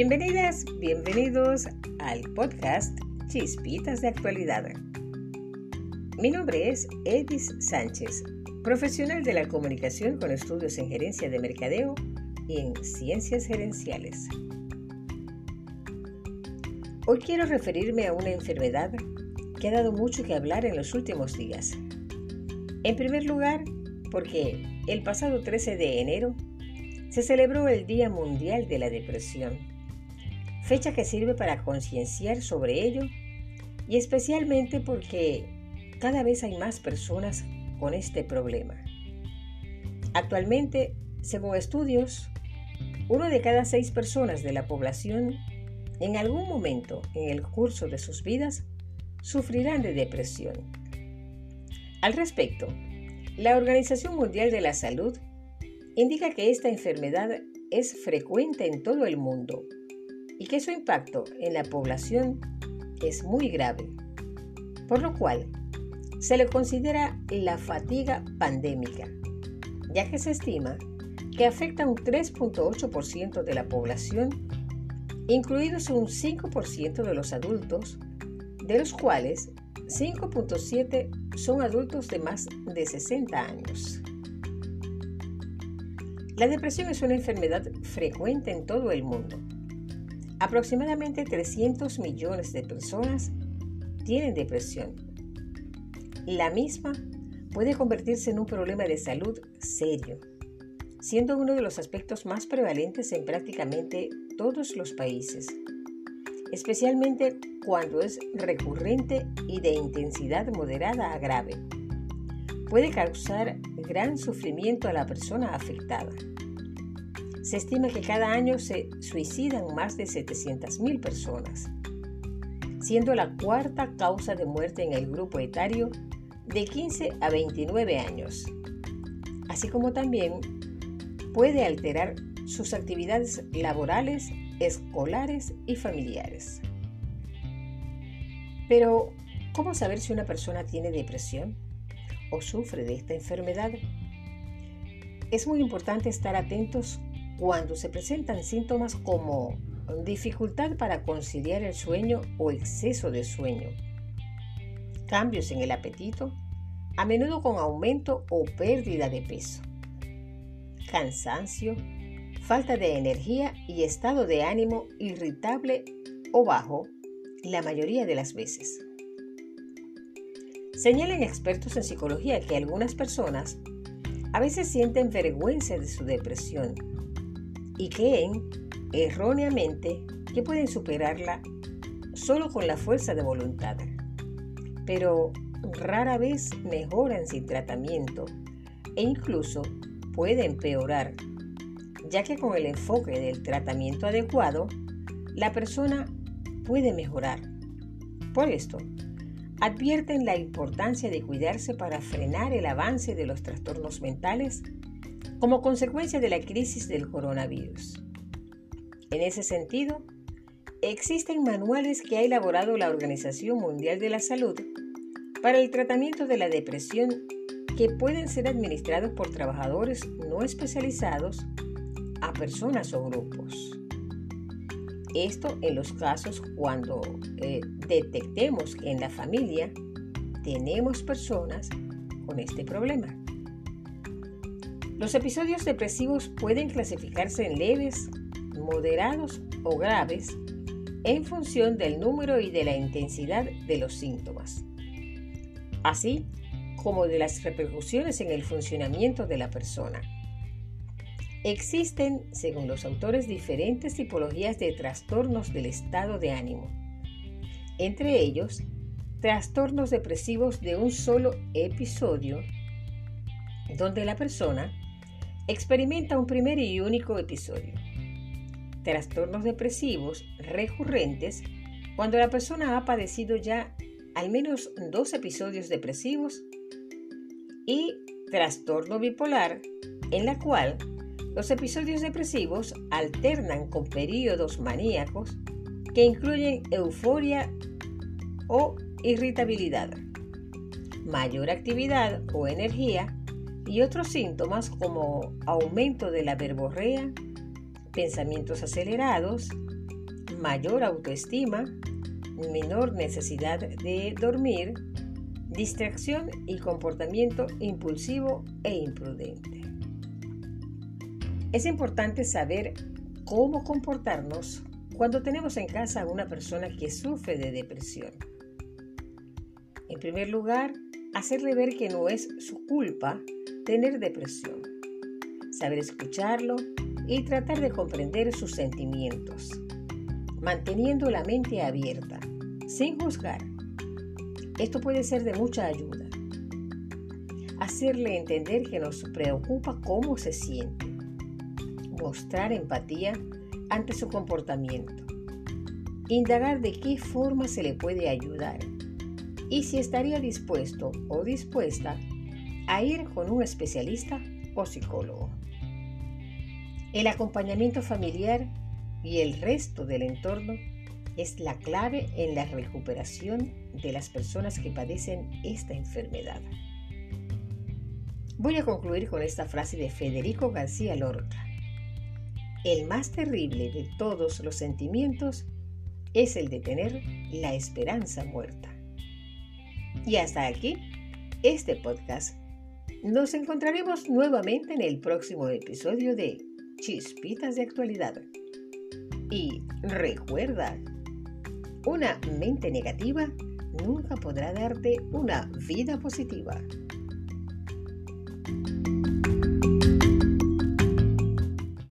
Bienvenidas, bienvenidos al podcast Chispitas de Actualidad. Mi nombre es Edis Sánchez, profesional de la comunicación con estudios en gerencia de mercadeo y en ciencias gerenciales. Hoy quiero referirme a una enfermedad que ha dado mucho que hablar en los últimos días. En primer lugar, porque el pasado 13 de enero se celebró el Día Mundial de la Depresión fecha que sirve para concienciar sobre ello y especialmente porque cada vez hay más personas con este problema. Actualmente, según estudios, uno de cada seis personas de la población en algún momento en el curso de sus vidas sufrirán de depresión. Al respecto, la Organización Mundial de la Salud indica que esta enfermedad es frecuente en todo el mundo y que su impacto en la población es muy grave, por lo cual se le considera la fatiga pandémica, ya que se estima que afecta a un 3.8% de la población, incluidos un 5% de los adultos, de los cuales 5.7 son adultos de más de 60 años. La depresión es una enfermedad frecuente en todo el mundo Aproximadamente 300 millones de personas tienen depresión. La misma puede convertirse en un problema de salud serio, siendo uno de los aspectos más prevalentes en prácticamente todos los países, especialmente cuando es recurrente y de intensidad moderada a grave. Puede causar gran sufrimiento a la persona afectada. Se estima que cada año se suicidan más de 700.000 personas, siendo la cuarta causa de muerte en el grupo etario de 15 a 29 años, así como también puede alterar sus actividades laborales, escolares y familiares. Pero, ¿cómo saber si una persona tiene depresión o sufre de esta enfermedad? Es muy importante estar atentos cuando se presentan síntomas como dificultad para conciliar el sueño o exceso de sueño, cambios en el apetito, a menudo con aumento o pérdida de peso, cansancio, falta de energía y estado de ánimo irritable o bajo la mayoría de las veces. Señalan expertos en psicología que algunas personas a veces sienten vergüenza de su depresión y creen erróneamente que pueden superarla solo con la fuerza de voluntad. Pero rara vez mejoran sin tratamiento e incluso puede empeorar, ya que con el enfoque del tratamiento adecuado, la persona puede mejorar. Por esto, advierten la importancia de cuidarse para frenar el avance de los trastornos mentales como consecuencia de la crisis del coronavirus. En ese sentido, existen manuales que ha elaborado la Organización Mundial de la Salud para el tratamiento de la depresión que pueden ser administrados por trabajadores no especializados a personas o grupos. Esto en los casos cuando eh, detectemos que en la familia tenemos personas con este problema. Los episodios depresivos pueden clasificarse en leves, moderados o graves en función del número y de la intensidad de los síntomas, así como de las repercusiones en el funcionamiento de la persona. Existen, según los autores, diferentes tipologías de trastornos del estado de ánimo, entre ellos trastornos depresivos de un solo episodio, donde la persona experimenta un primer y único episodio. Trastornos depresivos recurrentes cuando la persona ha padecido ya al menos dos episodios depresivos y trastorno bipolar en la cual los episodios depresivos alternan con periodos maníacos que incluyen euforia o irritabilidad, mayor actividad o energía y otros síntomas como aumento de la verborrea, pensamientos acelerados, mayor autoestima, menor necesidad de dormir, distracción y comportamiento impulsivo e imprudente. Es importante saber cómo comportarnos cuando tenemos en casa a una persona que sufre de depresión. En primer lugar, hacerle ver que no es su culpa tener depresión. Saber escucharlo y tratar de comprender sus sentimientos, manteniendo la mente abierta, sin juzgar. Esto puede ser de mucha ayuda. Hacerle entender que nos preocupa cómo se siente. Mostrar empatía ante su comportamiento. Indagar de qué forma se le puede ayudar y si estaría dispuesto o dispuesta a ir con un especialista o psicólogo. El acompañamiento familiar y el resto del entorno es la clave en la recuperación de las personas que padecen esta enfermedad. Voy a concluir con esta frase de Federico García Lorca. El más terrible de todos los sentimientos es el de tener la esperanza muerta. Y hasta aquí este podcast. Nos encontraremos nuevamente en el próximo episodio de Chispitas de Actualidad. Y recuerda, una mente negativa nunca podrá darte una vida positiva.